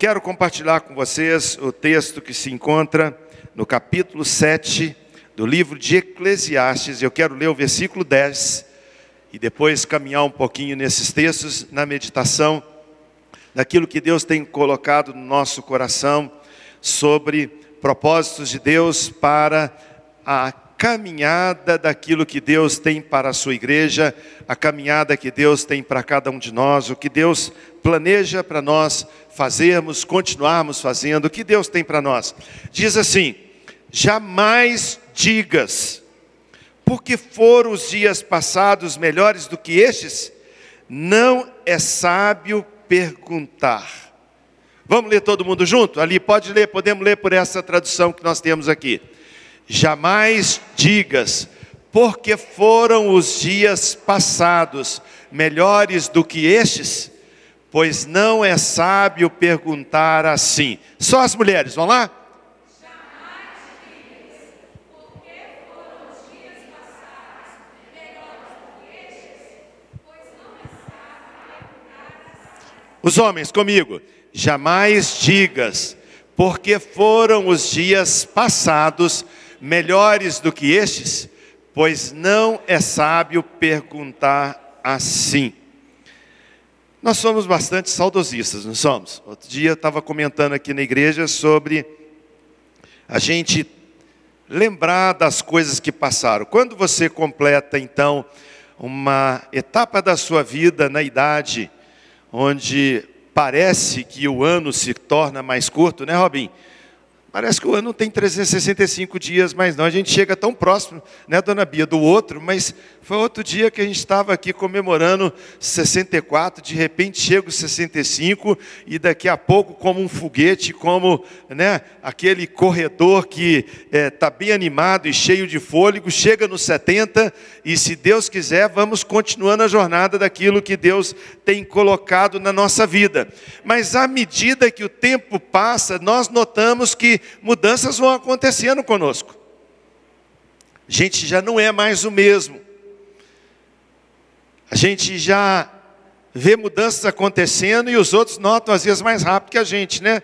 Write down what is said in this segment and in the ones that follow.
Quero compartilhar com vocês o texto que se encontra no capítulo 7 do livro de Eclesiastes. Eu quero ler o versículo 10 e depois caminhar um pouquinho nesses textos na meditação daquilo que Deus tem colocado no nosso coração sobre propósitos de Deus para a caminhada daquilo que Deus tem para a sua igreja, a caminhada que Deus tem para cada um de nós, o que Deus planeja para nós fazermos, continuarmos fazendo, o que Deus tem para nós. Diz assim: jamais digas, porque foram os dias passados melhores do que estes, não é sábio perguntar. Vamos ler todo mundo junto? Ali, pode ler, podemos ler por essa tradução que nós temos aqui. Jamais digas, porque foram os dias passados melhores do que estes, pois não é sábio perguntar assim. Só as mulheres, vão lá? Os homens comigo, jamais digas, porque foram os dias passados melhores do que estes? Pois não é sábio perguntar assim. Nós somos bastante saudosistas, não somos? Outro dia eu estava comentando aqui na igreja sobre a gente lembrar das coisas que passaram. Quando você completa, então, uma etapa da sua vida na idade onde parece que o ano se torna mais curto, né, Robin? Parece que o ano tem 365 dias, mas não, a gente chega tão próximo, né, dona Bia, do outro, mas foi outro dia que a gente estava aqui comemorando 64, de repente chega o 65 e daqui a pouco, como um foguete, como né, aquele corredor que está é, tá bem animado e cheio de fôlego, chega no 70 e, se Deus quiser, vamos continuando a jornada daquilo que Deus tem colocado na nossa vida. Mas à medida que o tempo passa, nós notamos que mudanças vão acontecendo conosco. A gente já não é mais o mesmo. A gente já vê mudanças acontecendo e os outros notam às vezes mais rápido que a gente, né?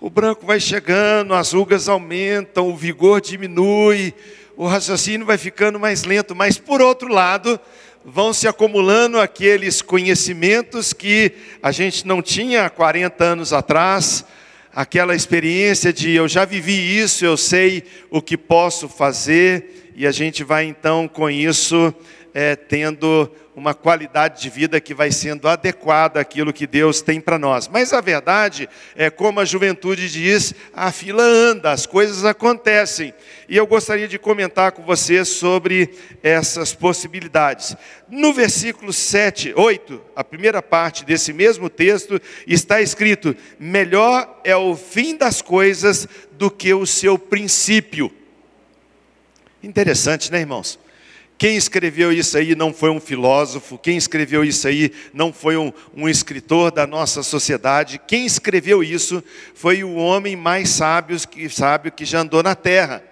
O branco vai chegando, as rugas aumentam, o vigor diminui, o raciocínio vai ficando mais lento, mas por outro lado, vão se acumulando aqueles conhecimentos que a gente não tinha há 40 anos atrás, aquela experiência de eu já vivi isso, eu sei o que posso fazer, e a gente vai então com isso é, tendo uma qualidade de vida que vai sendo adequada àquilo que Deus tem para nós. Mas a verdade é como a juventude diz, a fila anda, as coisas acontecem. E eu gostaria de comentar com você sobre essas possibilidades. No versículo 7, 8, a primeira parte desse mesmo texto, está escrito: melhor é o fim das coisas do que o seu princípio. Interessante, né, irmãos? Quem escreveu isso aí não foi um filósofo, quem escreveu isso aí não foi um, um, escritor da nossa sociedade, quem escreveu isso foi o homem mais sábio que, sábio que já andou na terra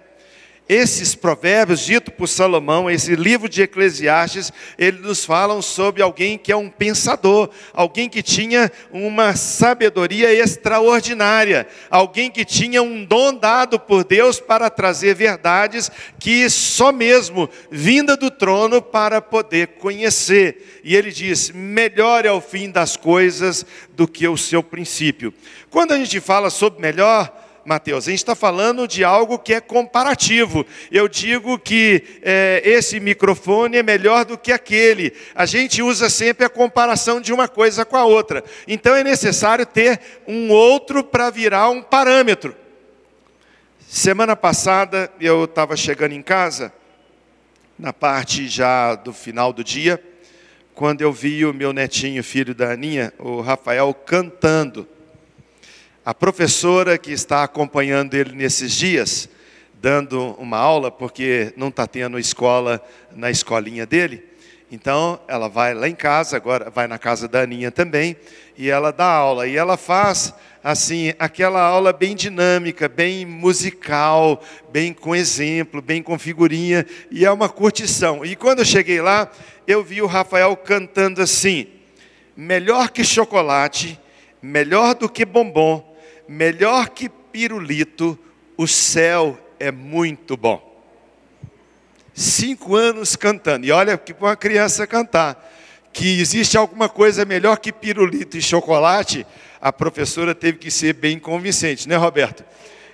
esses provérbios ditos por Salomão, esse livro de Eclesiastes, eles nos falam sobre alguém que é um pensador, alguém que tinha uma sabedoria extraordinária, alguém que tinha um dom dado por Deus para trazer verdades que só mesmo vinda do trono para poder conhecer. E ele diz: melhor é o fim das coisas do que o seu princípio. Quando a gente fala sobre melhor, Mateus? A gente está falando de algo que é comparativo. Eu digo que é, esse microfone é melhor do que aquele. A gente usa sempre a comparação de uma coisa com a outra. Então é necessário ter um outro para virar um parâmetro. Semana passada eu estava chegando em casa, na parte já do final do dia, quando eu vi o meu netinho, filho da Aninha, o Rafael, cantando. A professora que está acompanhando ele nesses dias, dando uma aula, porque não está tendo escola na escolinha dele, então ela vai lá em casa, agora vai na casa da Aninha também, e ela dá aula. E ela faz assim, aquela aula bem dinâmica, bem musical, bem com exemplo, bem com figurinha, e é uma curtição. E quando eu cheguei lá, eu vi o Rafael cantando assim: melhor que chocolate melhor do que bombom, melhor que pirulito, o céu é muito bom. Cinco anos cantando, e olha que para uma criança cantar, que existe alguma coisa melhor que pirulito e chocolate, a professora teve que ser bem convincente, né, Roberto?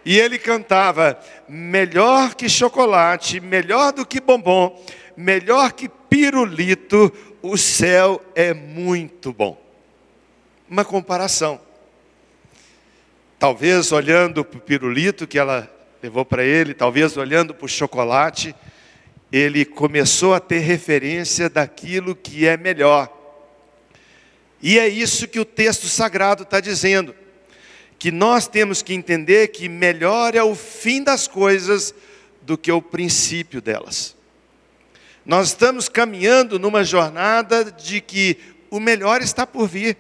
E ele cantava: melhor que chocolate, melhor do que bombom, melhor que pirulito, o céu é muito bom. Uma comparação. Talvez olhando para o pirulito que ela levou para ele, talvez olhando para o chocolate, ele começou a ter referência daquilo que é melhor. E é isso que o texto sagrado está dizendo que nós temos que entender que melhor é o fim das coisas do que o princípio delas. Nós estamos caminhando numa jornada de que o melhor está por vir,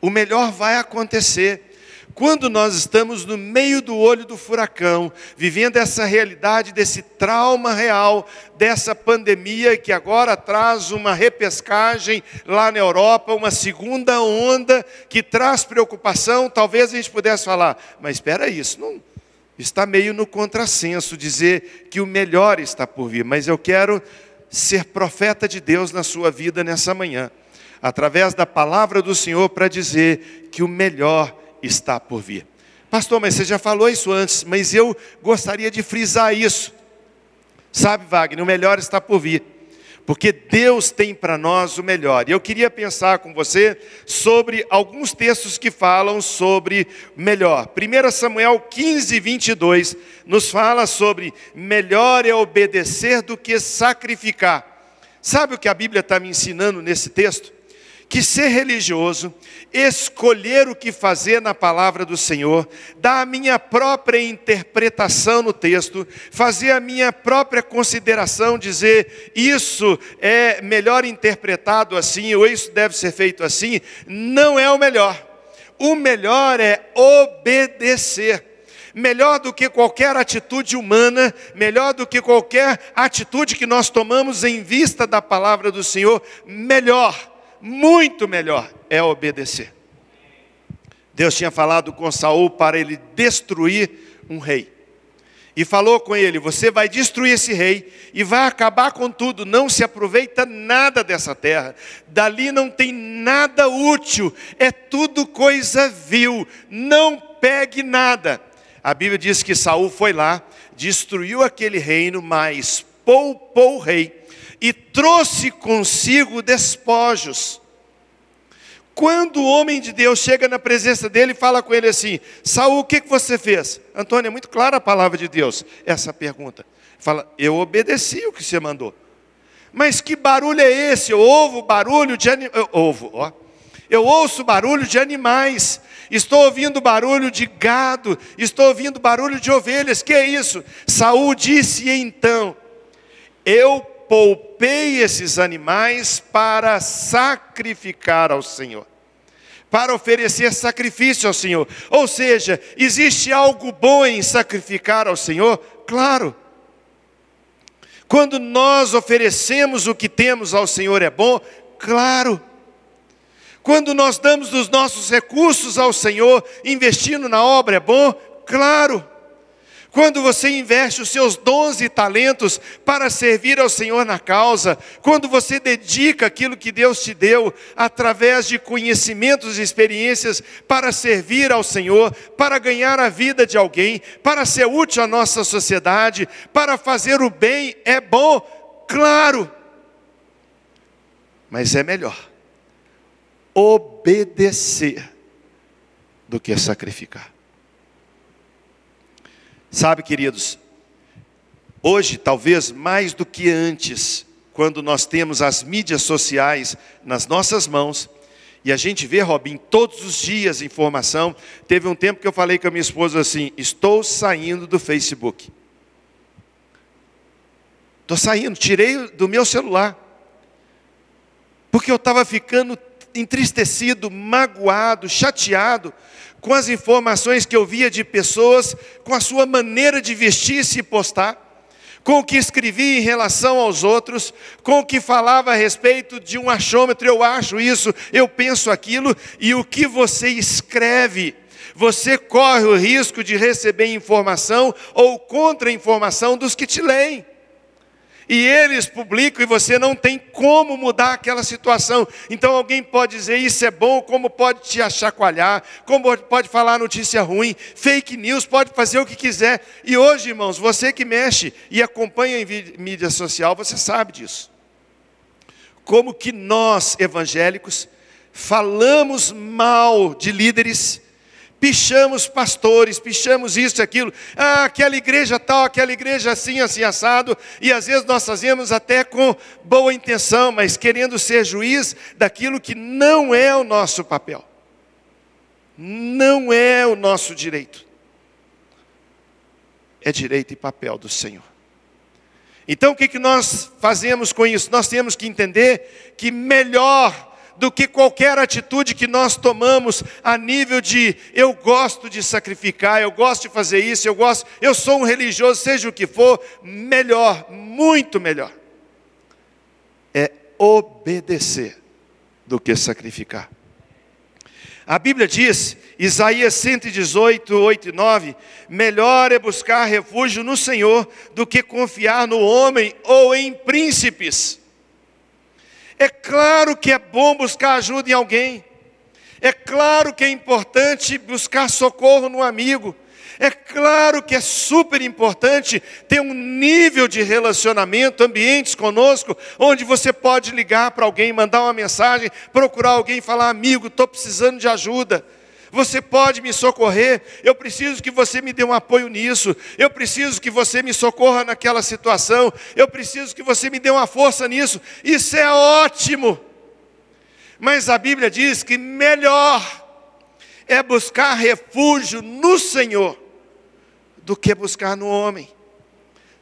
o melhor vai acontecer. Quando nós estamos no meio do olho do furacão, vivendo essa realidade desse trauma real, dessa pandemia que agora traz uma repescagem lá na Europa, uma segunda onda que traz preocupação, talvez a gente pudesse falar, mas espera isso, não está meio no contrassenso dizer que o melhor está por vir, mas eu quero ser profeta de Deus na sua vida nessa manhã, através da palavra do Senhor para dizer que o melhor está por vir. Pastor, mas você já falou isso antes, mas eu gostaria de frisar isso. Sabe, Wagner, o melhor está por vir. Porque Deus tem para nós o melhor. E eu queria pensar com você sobre alguns textos que falam sobre melhor. 1 Samuel 15, 22 nos fala sobre melhor é obedecer do que sacrificar. Sabe o que a Bíblia está me ensinando nesse texto? Que ser religioso, escolher o que fazer na palavra do Senhor, dar a minha própria interpretação no texto, fazer a minha própria consideração, dizer isso é melhor interpretado assim, ou isso deve ser feito assim, não é o melhor. O melhor é obedecer melhor do que qualquer atitude humana, melhor do que qualquer atitude que nós tomamos em vista da palavra do Senhor, melhor muito melhor é obedecer. Deus tinha falado com Saul para ele destruir um rei. E falou com ele: Você vai destruir esse rei e vai acabar com tudo, não se aproveita nada dessa terra, dali não tem nada útil, é tudo coisa vil, não pegue nada. A Bíblia diz que Saul foi lá, destruiu aquele reino, mas poupou o rei e trouxe consigo despojos. Quando o homem de Deus chega na presença dele e fala com ele assim: Saul, o que, você fez? Antônio, é muito clara a palavra de Deus, essa pergunta. Fala, eu obedeci o que você mandou. Mas que barulho é esse? Eu ouvo barulho de. Ouvo, ó. Eu ouço barulho de animais. Estou ouvindo barulho de gado. Estou ouvindo barulho de ovelhas. Que é isso? Saul disse então: Eu poupei esses animais para sacrificar ao Senhor, para oferecer sacrifício ao Senhor. Ou seja, existe algo bom em sacrificar ao Senhor? Claro. Quando nós oferecemos o que temos ao Senhor é bom? Claro. Quando nós damos os nossos recursos ao Senhor, investindo na obra é bom? Claro. Quando você investe os seus dons e talentos para servir ao Senhor na causa, quando você dedica aquilo que Deus te deu através de conhecimentos e experiências para servir ao Senhor, para ganhar a vida de alguém, para ser útil à nossa sociedade, para fazer o bem, é bom, claro. Mas é melhor obedecer do que sacrificar. Sabe, queridos, hoje, talvez mais do que antes, quando nós temos as mídias sociais nas nossas mãos, e a gente vê, Robin, todos os dias informação. Teve um tempo que eu falei com a minha esposa assim: estou saindo do Facebook. Estou saindo, tirei do meu celular. Porque eu estava ficando entristecido, magoado, chateado com as informações que eu via de pessoas, com a sua maneira de vestir e postar, com o que escrevia em relação aos outros, com o que falava a respeito de um achômetro, eu acho isso, eu penso aquilo, e o que você escreve, você corre o risco de receber informação ou contra-informação dos que te leem e eles publicam e você não tem como mudar aquela situação. Então alguém pode dizer isso é bom, como pode te achacoalhar, como pode falar notícia ruim, fake news, pode fazer o que quiser. E hoje, irmãos, você que mexe e acompanha em mídia social, você sabe disso. Como que nós, evangélicos, falamos mal de líderes pichamos pastores, pichamos isso e aquilo, ah, aquela igreja tal, aquela igreja assim, assim, assado, e às vezes nós fazemos até com boa intenção, mas querendo ser juiz daquilo que não é o nosso papel, não é o nosso direito, é direito e papel do Senhor. Então o que, que nós fazemos com isso? Nós temos que entender que melhor do que qualquer atitude que nós tomamos a nível de eu gosto de sacrificar, eu gosto de fazer isso, eu gosto, eu sou um religioso, seja o que for, melhor, muito melhor. É obedecer do que sacrificar. A Bíblia diz, Isaías 118, 8 e 9: melhor é buscar refúgio no Senhor do que confiar no homem ou em príncipes. É claro que é bom buscar ajuda em alguém. É claro que é importante buscar socorro no amigo. É claro que é super importante ter um nível de relacionamento, ambientes conosco, onde você pode ligar para alguém, mandar uma mensagem, procurar alguém falar: amigo, estou precisando de ajuda. Você pode me socorrer, eu preciso que você me dê um apoio nisso, eu preciso que você me socorra naquela situação, eu preciso que você me dê uma força nisso. Isso é ótimo. Mas a Bíblia diz que melhor é buscar refúgio no Senhor do que buscar no homem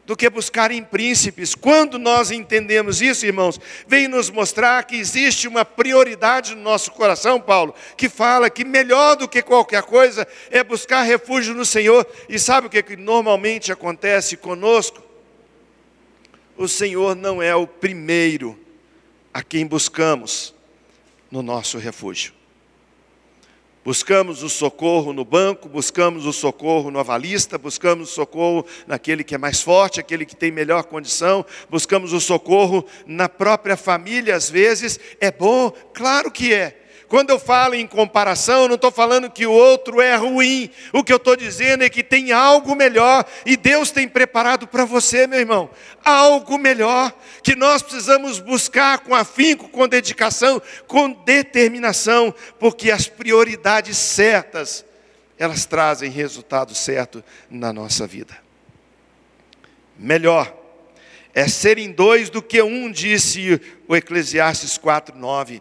do que buscar em príncipes. Quando nós entendemos isso, irmãos, vem nos mostrar que existe uma prioridade no nosso coração, Paulo, que fala que melhor do que qualquer coisa é buscar refúgio no Senhor. E sabe o que, que normalmente acontece conosco? O Senhor não é o primeiro a quem buscamos no nosso refúgio. Buscamos o socorro no banco, buscamos o socorro no avalista, buscamos o socorro naquele que é mais forte, aquele que tem melhor condição, buscamos o socorro na própria família, às vezes. É bom? Claro que é. Quando eu falo em comparação, eu não estou falando que o outro é ruim. O que eu estou dizendo é que tem algo melhor e Deus tem preparado para você, meu irmão. Algo melhor que nós precisamos buscar com afinco, com dedicação, com determinação, porque as prioridades certas, elas trazem resultado certo na nossa vida. Melhor é serem dois do que um, disse o Eclesiastes 4:9.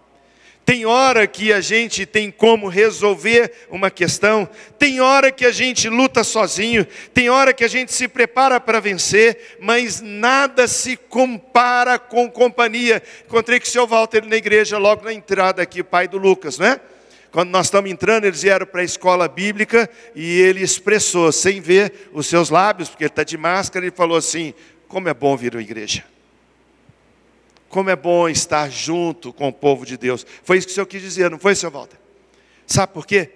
Tem hora que a gente tem como resolver uma questão, tem hora que a gente luta sozinho, tem hora que a gente se prepara para vencer, mas nada se compara com companhia. Encontrei com o senhor Walter na igreja, logo na entrada aqui, o pai do Lucas, né? Quando nós estamos entrando, eles vieram para a escola bíblica e ele expressou, sem ver os seus lábios, porque ele está de máscara, ele falou assim: como é bom vir à igreja. Como é bom estar junto com o povo de Deus. Foi isso que o senhor quis dizer, não foi, senhor Walter? Sabe por quê?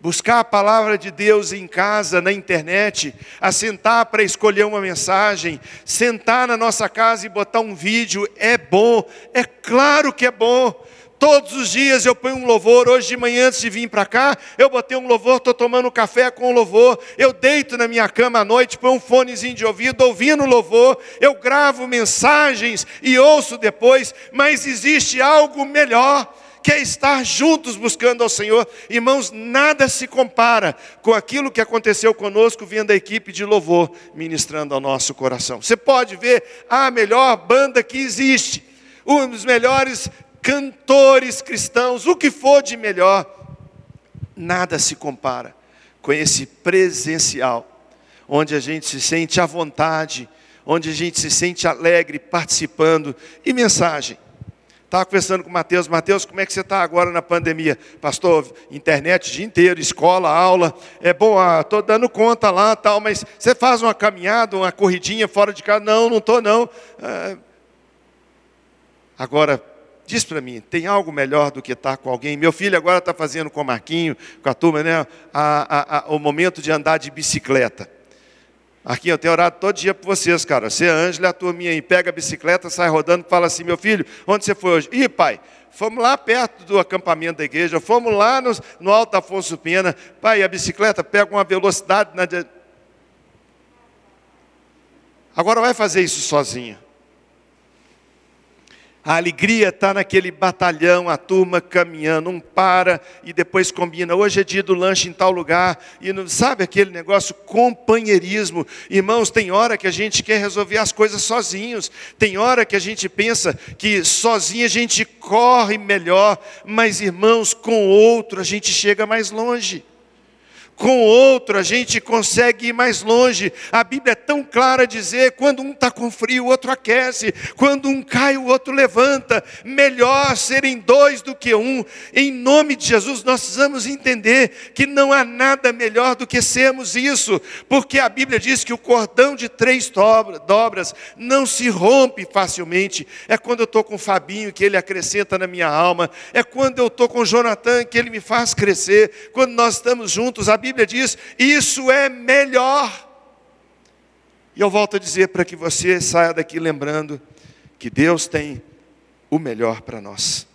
Buscar a palavra de Deus em casa, na internet, assentar para escolher uma mensagem, sentar na nossa casa e botar um vídeo, é bom, é claro que é bom. Todos os dias eu ponho um louvor. Hoje de manhã, antes de vir para cá, eu botei um louvor, estou tomando café com louvor. Eu deito na minha cama à noite, põe um fonezinho de ouvido, ouvindo louvor. Eu gravo mensagens e ouço depois. Mas existe algo melhor, que é estar juntos buscando ao Senhor. Irmãos, nada se compara com aquilo que aconteceu conosco, vendo a equipe de louvor ministrando ao nosso coração. Você pode ver a melhor banda que existe um dos melhores cantores cristãos, o que for de melhor, nada se compara com esse presencial, onde a gente se sente à vontade, onde a gente se sente alegre participando. E mensagem? Estava conversando com o Mateus, Mateus, como é que você está agora na pandemia? Pastor, internet o dia inteiro, escola, aula. É bom, estou ah, dando conta lá, tal, mas você faz uma caminhada, uma corridinha fora de casa? Não, não estou não. Ah, agora, diz para mim, tem algo melhor do que estar com alguém? Meu filho agora está fazendo com o Marquinho, com a turma, né, a, a, a, o momento de andar de bicicleta. Aqui eu tenho orado todo dia por vocês, cara. Você, Ângela, a turminha aí, pega a bicicleta, sai rodando, fala assim, meu filho, onde você foi hoje? Ih, pai, fomos lá perto do acampamento da igreja, fomos lá no, no Alto Afonso Pena. Pai, a bicicleta pega uma velocidade. Na... Agora vai fazer isso sozinha. A alegria está naquele batalhão, a turma caminhando, um para e depois combina. Hoje é dia do lanche em tal lugar. E não, sabe aquele negócio? Companheirismo. Irmãos, tem hora que a gente quer resolver as coisas sozinhos. Tem hora que a gente pensa que sozinho a gente corre melhor. Mas, irmãos, com outro a gente chega mais longe com outro a gente consegue ir mais longe. A Bíblia é tão clara dizer: quando um está com frio, o outro aquece, quando um cai, o outro levanta. Melhor serem dois do que um. Em nome de Jesus, nós precisamos entender que não há nada melhor do que sermos isso, porque a Bíblia diz que o cordão de três dobras não se rompe facilmente. É quando eu estou com o Fabinho que ele acrescenta na minha alma, é quando eu estou com o Jonathan que ele me faz crescer, quando nós estamos juntos. A Bíblia diz: isso é melhor. E eu volto a dizer para que você saia daqui lembrando que Deus tem o melhor para nós.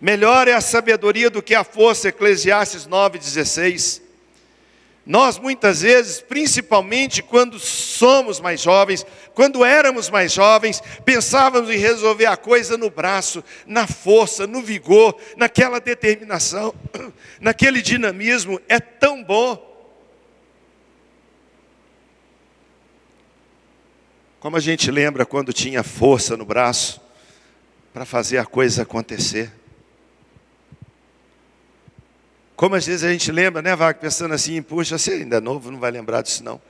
Melhor é a sabedoria do que a força, Eclesiastes 9,16. Nós muitas vezes, principalmente quando somos mais jovens, quando éramos mais jovens, pensávamos em resolver a coisa no braço, na força, no vigor, naquela determinação, naquele dinamismo. É tão bom. Como a gente lembra quando tinha força no braço para fazer a coisa acontecer. Como às vezes a gente lembra, né, Vaga, pensando assim, puxa, você ainda é novo, não vai lembrar disso não.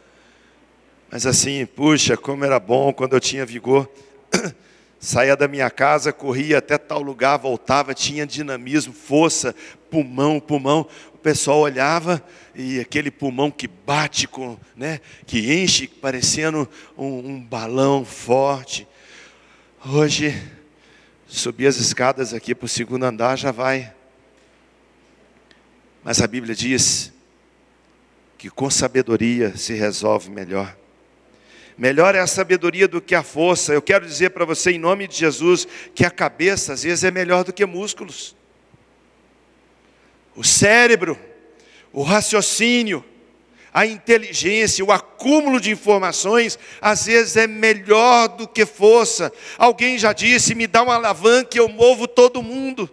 Mas assim, puxa, como era bom quando eu tinha vigor. Saía da minha casa, corria até tal lugar, voltava, tinha dinamismo, força, pulmão, pulmão. O pessoal olhava e aquele pulmão que bate, com, né, que enche, parecendo um, um balão forte. Hoje, subir as escadas aqui para o segundo andar já vai mas a Bíblia diz que com sabedoria se resolve melhor. Melhor é a sabedoria do que a força. Eu quero dizer para você, em nome de Jesus, que a cabeça às vezes é melhor do que músculos. O cérebro, o raciocínio, a inteligência, o acúmulo de informações, às vezes é melhor do que força. Alguém já disse: me dá uma alavanca e eu movo todo mundo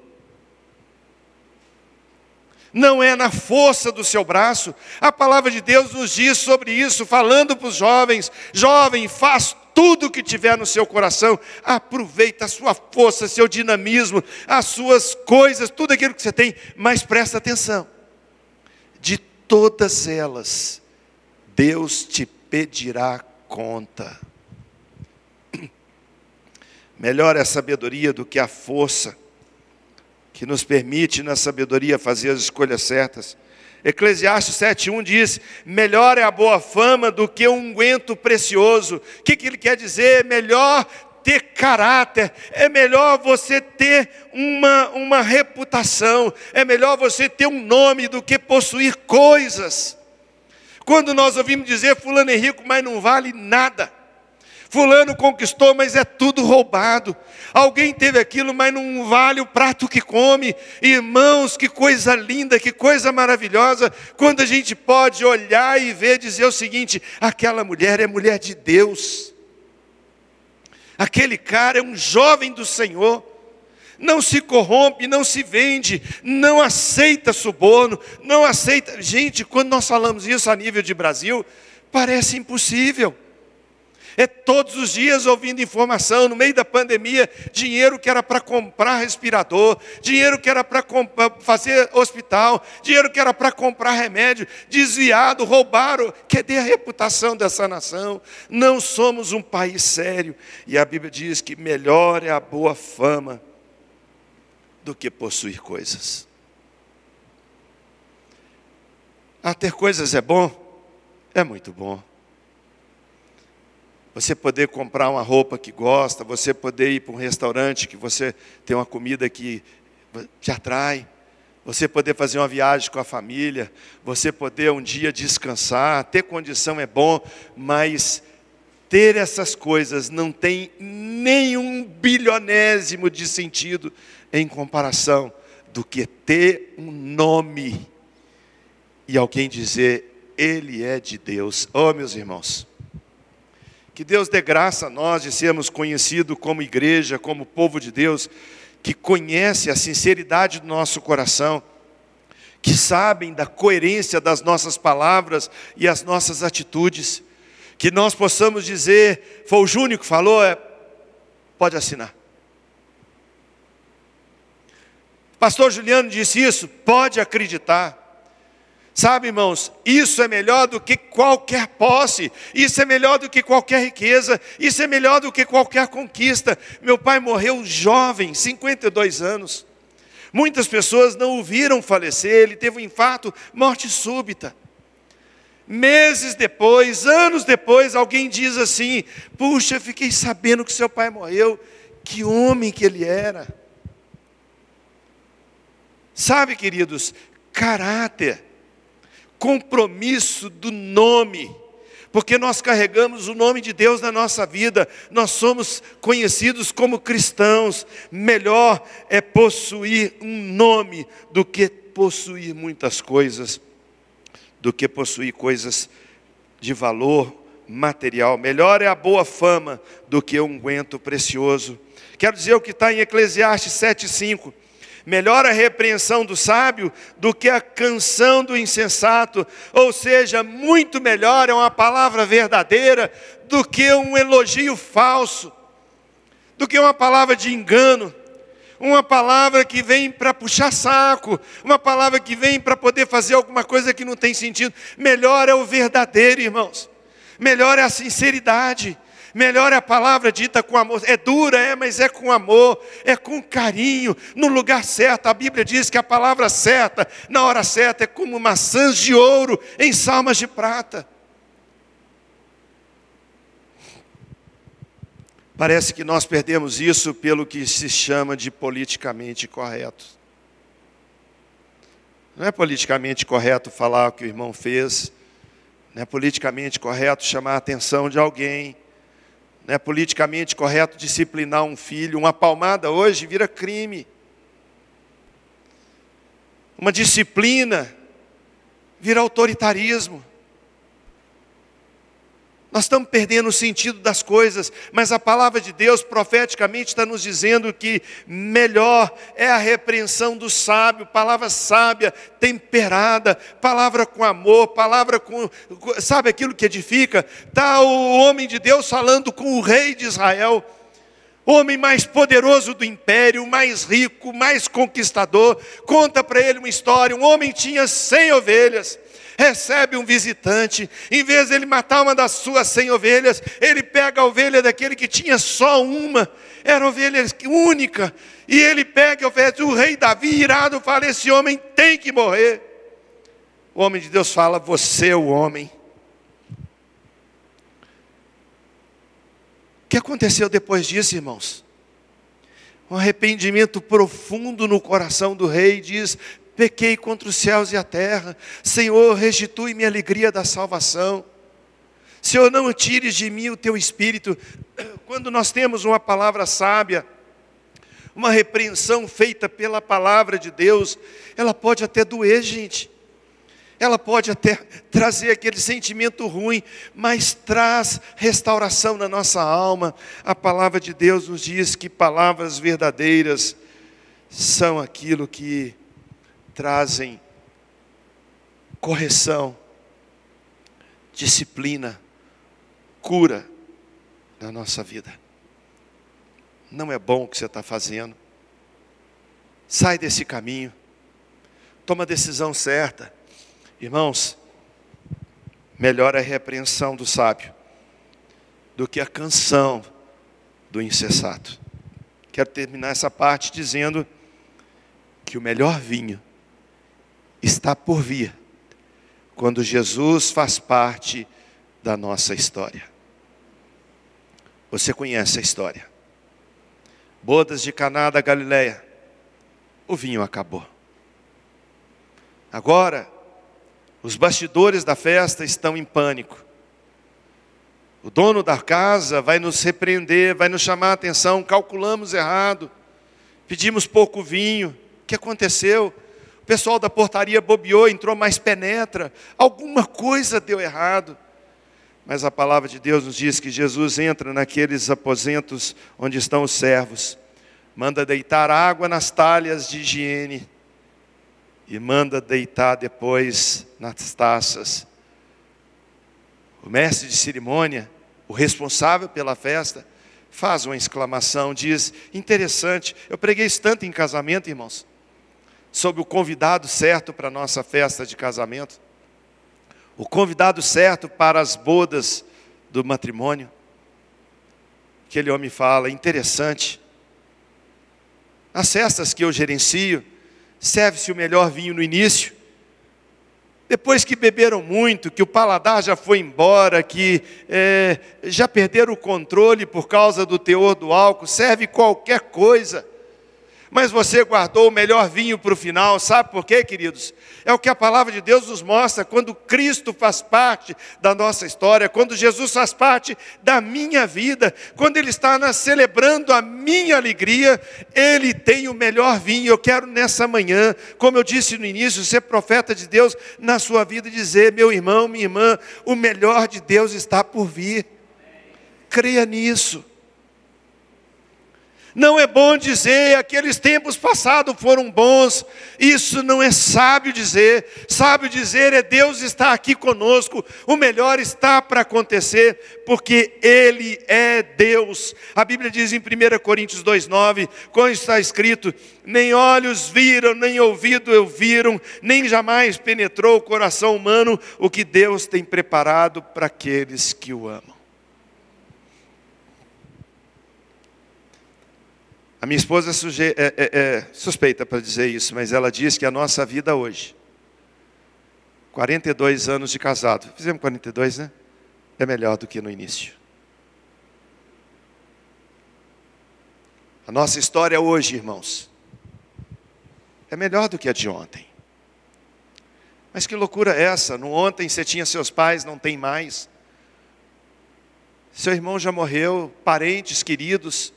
não é na força do seu braço. A palavra de Deus nos diz sobre isso, falando para os jovens: jovem, faz tudo o que tiver no seu coração, aproveita a sua força, seu dinamismo, as suas coisas, tudo aquilo que você tem, mas presta atenção. De todas elas, Deus te pedirá conta. Melhor é a sabedoria do que a força que nos permite, na sabedoria, fazer as escolhas certas. Eclesiastes 7,1 diz: Melhor é a boa fama do que um unguento precioso. O que, que ele quer dizer? Melhor ter caráter, é melhor você ter uma, uma reputação, é melhor você ter um nome do que possuir coisas. Quando nós ouvimos dizer, Fulano é rico, mas não vale nada. Fulano conquistou, mas é tudo roubado. Alguém teve aquilo, mas não vale o prato que come. Irmãos, que coisa linda, que coisa maravilhosa, quando a gente pode olhar e ver, dizer o seguinte: aquela mulher é mulher de Deus. Aquele cara é um jovem do Senhor. Não se corrompe, não se vende, não aceita suborno, não aceita. Gente, quando nós falamos isso a nível de Brasil, parece impossível. É todos os dias ouvindo informação, no meio da pandemia, dinheiro que era para comprar respirador, dinheiro que era para fazer hospital, dinheiro que era para comprar remédio, desviado, roubaram. Cadê a reputação dessa nação? Não somos um país sério. E a Bíblia diz que melhor é a boa fama do que possuir coisas. Ah, ter coisas é bom? É muito bom. Você poder comprar uma roupa que gosta, você poder ir para um restaurante que você tem uma comida que te atrai, você poder fazer uma viagem com a família, você poder um dia descansar, ter condição é bom, mas ter essas coisas não tem nenhum bilionésimo de sentido em comparação do que ter um nome e alguém dizer, Ele é de Deus. Oh, meus irmãos, que Deus dê graça a nós de sermos conhecidos como igreja, como povo de Deus, que conhece a sinceridade do nosso coração, que sabem da coerência das nossas palavras e as nossas atitudes, que nós possamos dizer, foi o Júnior que falou, é, pode assinar. Pastor Juliano disse isso, pode acreditar. Sabe, irmãos, isso é melhor do que qualquer posse, isso é melhor do que qualquer riqueza, isso é melhor do que qualquer conquista. Meu pai morreu jovem, 52 anos. Muitas pessoas não o viram falecer, ele teve um infarto, morte súbita. Meses depois, anos depois, alguém diz assim: Puxa, fiquei sabendo que seu pai morreu, que homem que ele era. Sabe, queridos, caráter compromisso do nome, porque nós carregamos o nome de Deus na nossa vida, nós somos conhecidos como cristãos. Melhor é possuir um nome do que possuir muitas coisas, do que possuir coisas de valor material. Melhor é a boa fama do que um unguento precioso. Quero dizer o que está em Eclesiastes 7,5. Melhor a repreensão do sábio do que a canção do insensato, ou seja, muito melhor é uma palavra verdadeira do que um elogio falso, do que uma palavra de engano, uma palavra que vem para puxar saco, uma palavra que vem para poder fazer alguma coisa que não tem sentido. Melhor é o verdadeiro, irmãos. Melhor é a sinceridade. Melhor é a palavra dita com amor. É dura, é, mas é com amor, é com carinho, no lugar certo. A Bíblia diz que a palavra certa, na hora certa, é como maçãs de ouro em salmas de prata. Parece que nós perdemos isso pelo que se chama de politicamente correto. Não é politicamente correto falar o que o irmão fez, não é politicamente correto chamar a atenção de alguém não é politicamente correto disciplinar um filho. Uma palmada hoje vira crime. Uma disciplina vira autoritarismo. Nós estamos perdendo o sentido das coisas, mas a palavra de Deus profeticamente está nos dizendo que melhor é a repreensão do sábio, palavra sábia, temperada, palavra com amor, palavra com. Sabe aquilo que edifica? Está o homem de Deus falando com o rei de Israel, homem mais poderoso do império, mais rico, mais conquistador. Conta para ele uma história: um homem tinha cem ovelhas recebe um visitante, em vez de ele matar uma das suas cem ovelhas, ele pega a ovelha daquele que tinha só uma, era ovelha única, e ele pega e oferece. O rei Davi, irado, fala: Esse homem tem que morrer. O homem de Deus fala: Você é o homem. O que aconteceu depois disso, irmãos? Um arrependimento profundo no coração do rei diz: pequei contra os céus e a terra. Senhor, restitui-me a alegria da salvação. Senhor, não tires de mim o teu espírito. Quando nós temos uma palavra sábia, uma repreensão feita pela palavra de Deus, ela pode até doer, gente. Ela pode até trazer aquele sentimento ruim, mas traz restauração na nossa alma. A palavra de Deus nos diz que palavras verdadeiras são aquilo que trazem correção, disciplina, cura na nossa vida. Não é bom o que você está fazendo. Sai desse caminho. Toma a decisão certa. Irmãos, melhor a repreensão do sábio do que a canção do insensato. Quero terminar essa parte dizendo que o melhor vinho está por vir quando Jesus faz parte da nossa história. Você conhece a história. Bodas de Caná da Galileia. O vinho acabou. Agora, os bastidores da festa estão em pânico. O dono da casa vai nos repreender, vai nos chamar a atenção, calculamos errado, pedimos pouco vinho. O que aconteceu? Pessoal da portaria bobeou, entrou mais penetra. Alguma coisa deu errado. Mas a palavra de Deus nos diz que Jesus entra naqueles aposentos onde estão os servos, manda deitar água nas talhas de higiene e manda deitar depois nas taças o mestre de cerimônia, o responsável pela festa, faz uma exclamação, diz: interessante, eu preguei isso tanto em casamento, irmãos, sobre o convidado certo para a nossa festa de casamento, o convidado certo para as bodas do matrimônio. Aquele homem fala: interessante, nas festas que eu gerencio, serve-se o melhor vinho no início, depois que beberam muito, que o paladar já foi embora, que é, já perderam o controle por causa do teor do álcool, serve qualquer coisa mas você guardou o melhor vinho para o final, sabe por quê, queridos? É o que a palavra de Deus nos mostra quando Cristo faz parte da nossa história, quando Jesus faz parte da minha vida, quando Ele está celebrando a minha alegria, Ele tem o melhor vinho. Eu quero nessa manhã, como eu disse no início, ser profeta de Deus na sua vida e dizer: meu irmão, minha irmã, o melhor de Deus está por vir. Creia nisso. Não é bom dizer aqueles tempos passados foram bons. Isso não é sábio dizer. Sábio dizer é Deus está aqui conosco. O melhor está para acontecer, porque Ele é Deus. A Bíblia diz em 1 Coríntios 2,9, quando está escrito: nem olhos viram, nem ouvido ouviram, nem jamais penetrou o coração humano o que Deus tem preparado para aqueles que o amam. A minha esposa é, é, é suspeita para dizer isso, mas ela diz que a nossa vida hoje, 42 anos de casado, fizemos 42, né? É melhor do que no início. A nossa história hoje, irmãos, é melhor do que a de ontem. Mas que loucura é essa? No ontem você tinha seus pais, não tem mais. Seu irmão já morreu, parentes queridos,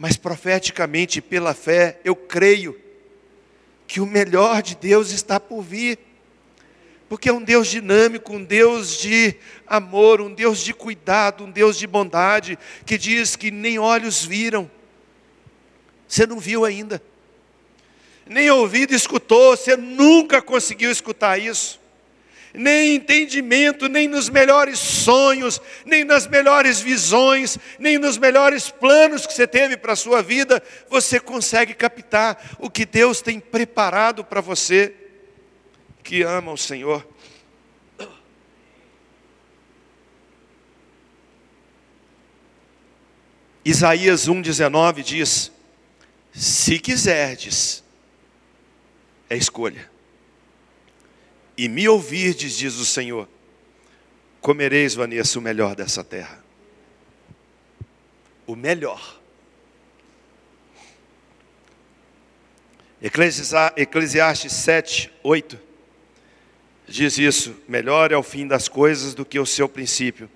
mas profeticamente, pela fé, eu creio que o melhor de Deus está por vir. Porque é um Deus dinâmico, um Deus de amor, um Deus de cuidado, um Deus de bondade, que diz que nem olhos viram. Você não viu ainda. Nem ouvido escutou, você nunca conseguiu escutar isso nem entendimento, nem nos melhores sonhos, nem nas melhores visões, nem nos melhores planos que você teve para a sua vida, você consegue captar o que Deus tem preparado para você que ama o Senhor. Isaías 1,19 diz: Se quiserdes, é escolha e me ouvirdes, diz o Senhor, comereis, Vanessa, o melhor dessa terra. O melhor. Eclesiastes 7, 8 diz isso: melhor é o fim das coisas do que o seu princípio.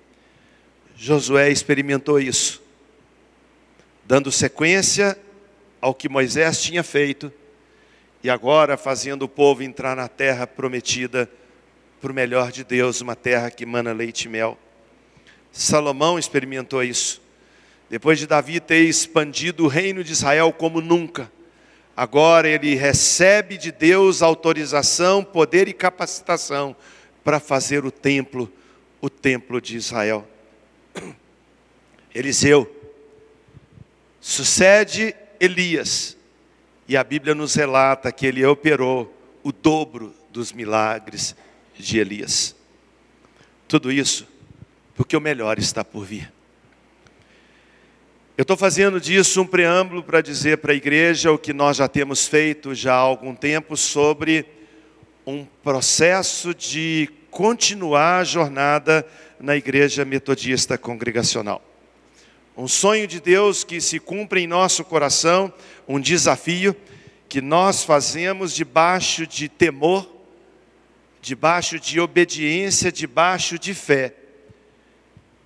Josué experimentou isso, dando sequência ao que Moisés tinha feito e agora fazendo o povo entrar na terra prometida para o melhor de Deus, uma terra que mana leite e mel. Salomão experimentou isso. Depois de Davi ter expandido o reino de Israel como nunca, agora ele recebe de Deus autorização, poder e capacitação para fazer o templo, o templo de Israel. Eliseu. Sucede Elias. E a Bíblia nos relata que ele operou o dobro dos milagres de Elias. Tudo isso porque o melhor está por vir. Eu estou fazendo disso um preâmbulo para dizer para a igreja o que nós já temos feito já há algum tempo sobre um processo de continuar a jornada na igreja metodista congregacional. Um sonho de Deus que se cumpre em nosso coração, um desafio que nós fazemos debaixo de temor, debaixo de obediência, debaixo de fé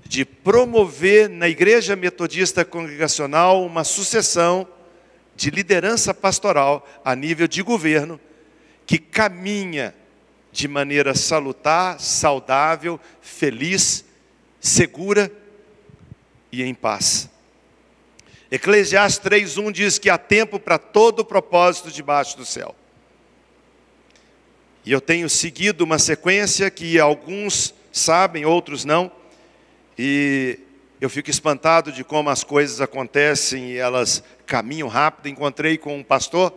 de promover na Igreja Metodista Congregacional uma sucessão de liderança pastoral a nível de governo que caminha de maneira salutar, saudável, feliz, segura e em paz. Eclesiastes 3:1 diz que há tempo para todo propósito debaixo do céu. E eu tenho seguido uma sequência que alguns sabem, outros não, e eu fico espantado de como as coisas acontecem e elas caminham rápido. Encontrei com um pastor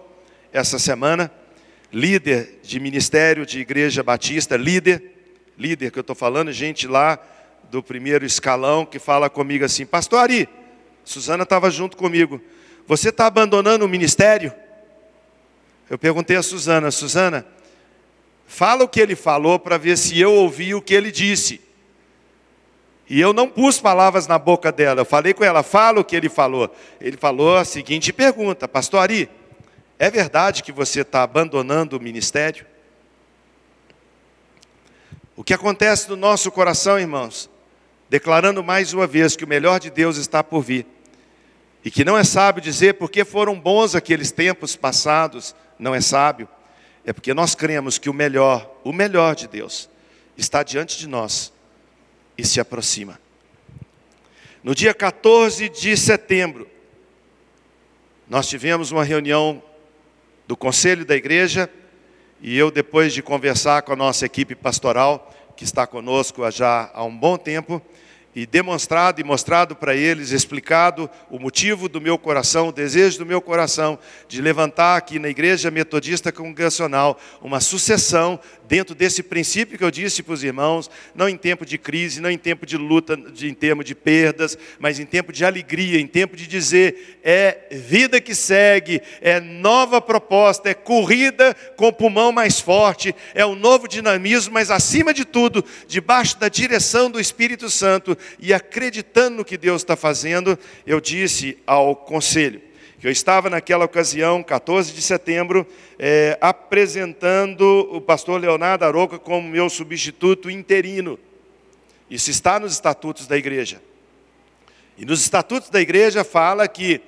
essa semana, líder de ministério de igreja batista, líder, líder que eu estou falando, gente lá do primeiro escalão que fala comigo assim, pastor Ari, Suzana estava junto comigo, você está abandonando o ministério? Eu perguntei a Suzana, Suzana, fala o que ele falou para ver se eu ouvi o que ele disse. E eu não pus palavras na boca dela, eu falei com ela, fala o que ele falou. Ele falou a seguinte pergunta, pastor Ari, é verdade que você está abandonando o ministério? O que acontece no nosso coração, irmãos, declarando mais uma vez que o melhor de Deus está por vir, e que não é sábio dizer porque foram bons aqueles tempos passados, não é sábio, é porque nós cremos que o melhor, o melhor de Deus, está diante de nós e se aproxima. No dia 14 de setembro, nós tivemos uma reunião do conselho da igreja e eu, depois de conversar com a nossa equipe pastoral, que está conosco já há um bom tempo, e demonstrado e mostrado para eles, explicado o motivo do meu coração, o desejo do meu coração de levantar aqui na Igreja Metodista Congregacional uma sucessão dentro desse princípio que eu disse para os irmãos, não em tempo de crise, não em tempo de luta, de, em tempo de perdas, mas em tempo de alegria, em tempo de dizer é vida que segue, é nova proposta, é corrida com pulmão mais forte, é um novo dinamismo, mas acima de tudo, debaixo da direção do Espírito Santo e acreditando no que Deus está fazendo, eu disse ao conselho que eu estava naquela ocasião, 14 de setembro, é, apresentando o pastor Leonardo Aroca como meu substituto interino. Isso está nos estatutos da igreja. E nos estatutos da igreja fala que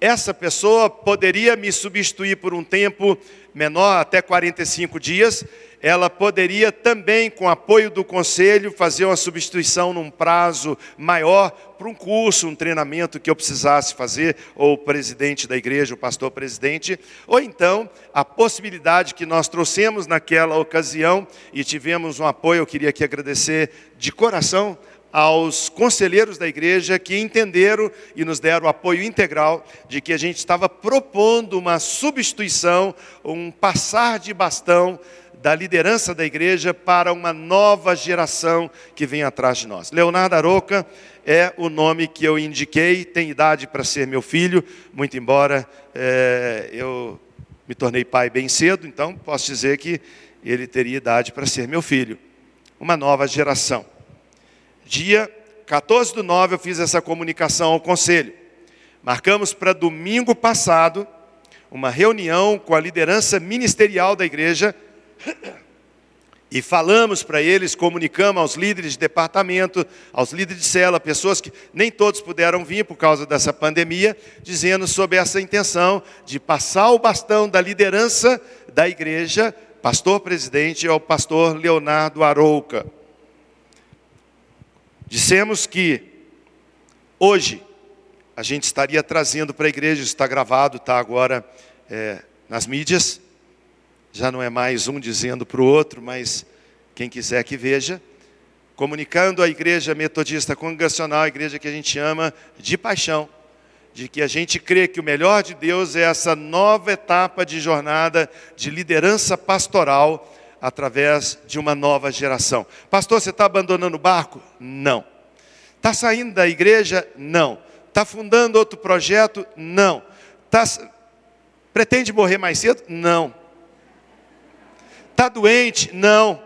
essa pessoa poderia me substituir por um tempo menor, até 45 dias, ela poderia também, com apoio do conselho, fazer uma substituição num prazo maior para um curso, um treinamento que eu precisasse fazer, ou o presidente da igreja, o pastor presidente, ou então a possibilidade que nós trouxemos naquela ocasião e tivemos um apoio, eu queria aqui agradecer de coração aos conselheiros da igreja que entenderam e nos deram apoio integral de que a gente estava propondo uma substituição, um passar de bastão da liderança da igreja para uma nova geração que vem atrás de nós. Leonardo Aroca é o nome que eu indiquei, tem idade para ser meu filho, muito embora é, eu me tornei pai bem cedo, então posso dizer que ele teria idade para ser meu filho. Uma nova geração. Dia 14 do 9 eu fiz essa comunicação ao conselho. Marcamos para domingo passado uma reunião com a liderança ministerial da igreja e falamos para eles, comunicamos aos líderes de departamento, aos líderes de cela, pessoas que nem todos puderam vir por causa dessa pandemia, dizendo sobre essa intenção de passar o bastão da liderança da igreja, pastor presidente, ao pastor Leonardo Arouca. Dissemos que hoje a gente estaria trazendo para a igreja, está gravado, está agora é, nas mídias, já não é mais um dizendo para o outro, mas quem quiser que veja, comunicando à igreja metodista congregacional, a igreja que a gente ama de paixão, de que a gente crê que o melhor de Deus é essa nova etapa de jornada de liderança pastoral através de uma nova geração. Pastor, você está abandonando o barco? Não. Está saindo da igreja? Não. Está fundando outro projeto? Não. Tá... Pretende morrer mais cedo? Não. Está doente? Não.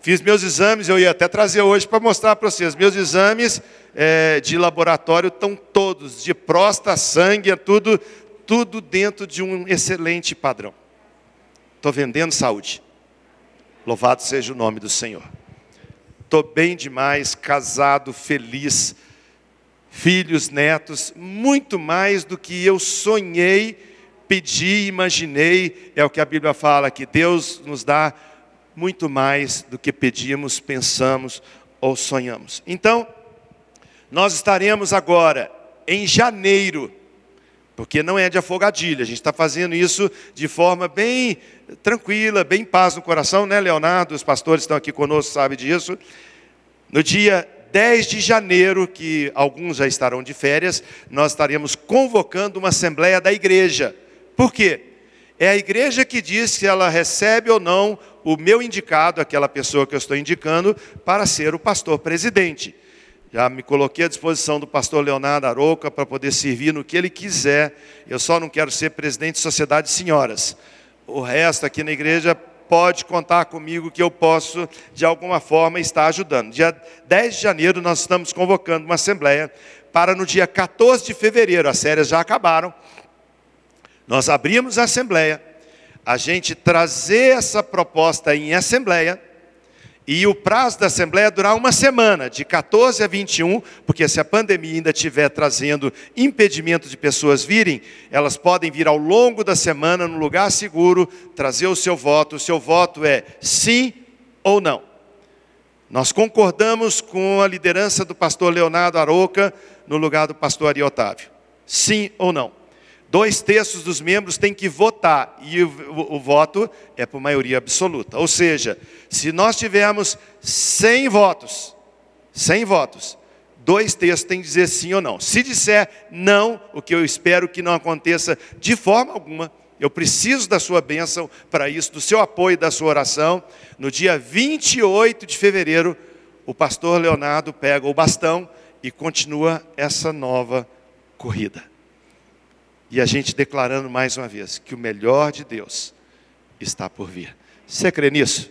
Fiz meus exames, eu ia até trazer hoje para mostrar para vocês. Meus exames é, de laboratório estão todos, de próstata, sangue, é tudo, tudo dentro de um excelente padrão. Estou vendendo saúde. Louvado seja o nome do Senhor. Estou bem demais, casado, feliz, filhos, netos, muito mais do que eu sonhei, pedi, imaginei. É o que a Bíblia fala, que Deus nos dá muito mais do que pedimos, pensamos ou sonhamos. Então, nós estaremos agora em janeiro, porque não é de afogadilha, a gente está fazendo isso de forma bem tranquila, bem paz no coração, né, Leonardo? Os pastores estão aqui conosco, sabem disso. No dia 10 de janeiro, que alguns já estarão de férias, nós estaremos convocando uma assembleia da igreja. Por quê? É a igreja que diz se ela recebe ou não o meu indicado, aquela pessoa que eu estou indicando, para ser o pastor presidente. Já me coloquei à disposição do pastor Leonardo Aroca para poder servir no que ele quiser. Eu só não quero ser presidente de sociedade de senhoras. O resto aqui na igreja pode contar comigo que eu posso, de alguma forma, estar ajudando. Dia 10 de janeiro nós estamos convocando uma assembleia para no dia 14 de fevereiro, as férias já acabaram, nós abrimos a assembleia, a gente trazer essa proposta em assembleia, e o prazo da Assembleia durar uma semana, de 14 a 21, porque se a pandemia ainda estiver trazendo impedimento de pessoas virem, elas podem vir ao longo da semana, num lugar seguro, trazer o seu voto. O seu voto é sim ou não. Nós concordamos com a liderança do pastor Leonardo Aroca no lugar do pastor Ari Otávio. Sim ou não? Dois terços dos membros têm que votar, e o, o, o, voto é por maioria absoluta. Ou seja, se nós tivermos 100 votos, 100 votos, dois terços têm que dizer sim ou não. Se disser não, o que eu espero que não aconteça de forma alguma, eu preciso da sua bênção para isso, do seu apoio, da sua oração. No dia 28 de fevereiro, o pastor Leonardo pega o bastão e continua essa nova corrida. E a gente declarando mais uma vez que o melhor de Deus está por vir. Você crê nisso?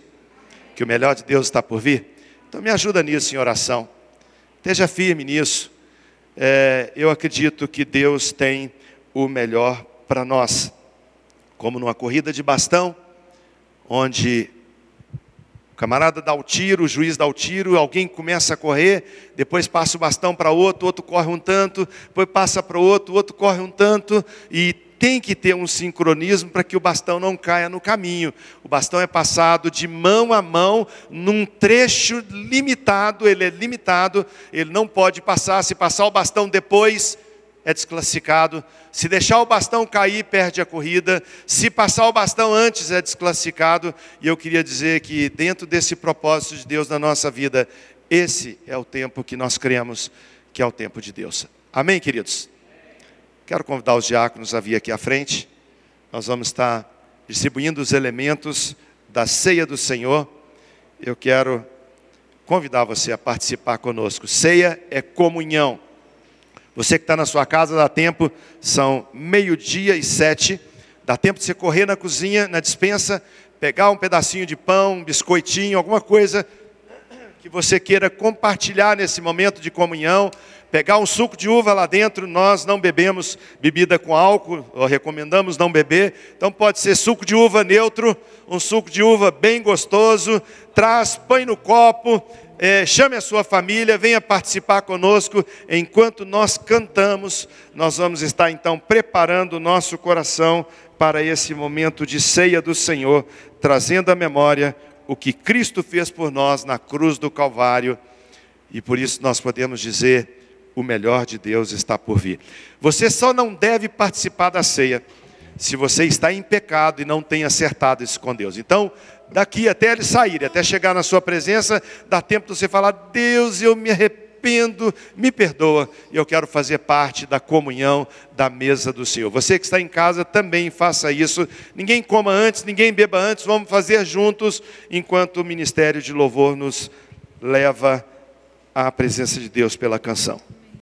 Que o melhor de Deus está por vir? Então me ajuda nisso em oração. Esteja firme nisso. É, eu acredito que Deus tem o melhor para nós. Como numa corrida de bastão, onde camarada dá o tiro, o juiz dá o tiro, alguém começa a correr, depois passa o bastão para outro, outro corre um tanto, depois passa para outro, outro corre um tanto, e tem que ter um sincronismo para que o bastão não caia no caminho. O bastão é passado de mão a mão num trecho limitado, ele é limitado, ele não pode passar, se passar o bastão depois, é desclassificado. Se deixar o bastão cair, perde a corrida. Se passar o bastão antes, é desclassificado. E eu queria dizer que, dentro desse propósito de Deus na nossa vida, esse é o tempo que nós cremos que é o tempo de Deus. Amém, queridos? Quero convidar os diáconos a vir aqui à frente. Nós vamos estar distribuindo os elementos da ceia do Senhor. Eu quero convidar você a participar conosco. Ceia é comunhão. Você que está na sua casa, dá tempo, são meio-dia e sete. Dá tempo de você correr na cozinha, na dispensa, pegar um pedacinho de pão, um biscoitinho, alguma coisa que você queira compartilhar nesse momento de comunhão. Pegar um suco de uva lá dentro, nós não bebemos bebida com álcool, recomendamos não beber. Então pode ser suco de uva neutro, um suco de uva bem gostoso. Traz, põe no copo, é, chame a sua família, venha participar conosco. Enquanto nós cantamos, nós vamos estar então preparando o nosso coração para esse momento de ceia do Senhor, trazendo à memória o que Cristo fez por nós na cruz do Calvário. E por isso nós podemos dizer: o melhor de Deus está por vir. Você só não deve participar da ceia se você está em pecado e não tem acertado isso com Deus. Então, daqui até eles saírem, até chegar na sua presença, dá tempo de você falar: Deus, eu me arrependo, me perdoa, e eu quero fazer parte da comunhão da mesa do Senhor. Você que está em casa também faça isso. Ninguém coma antes, ninguém beba antes, vamos fazer juntos, enquanto o ministério de louvor nos leva à presença de Deus pela canção.